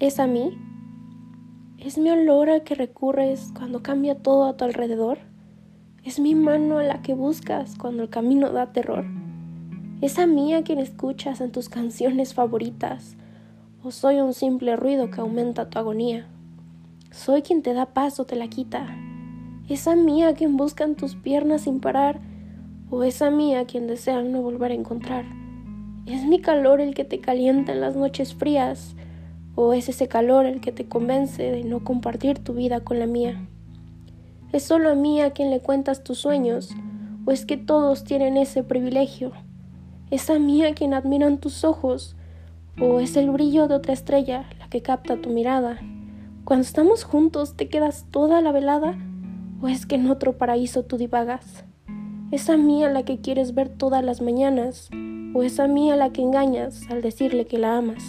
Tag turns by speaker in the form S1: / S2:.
S1: ¿Es a mí? ¿Es mi olor al que recurres cuando cambia todo a tu alrededor? ¿Es mi mano a la que buscas cuando el camino da terror? ¿Es a mí a quien escuchas en tus canciones favoritas? ¿O soy un simple ruido que aumenta tu agonía? ¿Soy quien te da paz o te la quita? ¿Es a mí a quien buscan tus piernas sin parar? ¿O es a mí a quien desean no volver a encontrar? ¿Es mi calor el que te calienta en las noches frías? ¿O es ese calor el que te convence de no compartir tu vida con la mía? ¿Es solo a mí a quien le cuentas tus sueños? ¿O es que todos tienen ese privilegio? ¿Es a mí a quien admiran tus ojos? ¿O es el brillo de otra estrella la que capta tu mirada? Cuando estamos juntos, ¿te quedas toda la velada? ¿O es que en otro paraíso tú divagas? ¿Es a mí a la que quieres ver todas las mañanas? ¿O es a mí a la que engañas al decirle que la amas?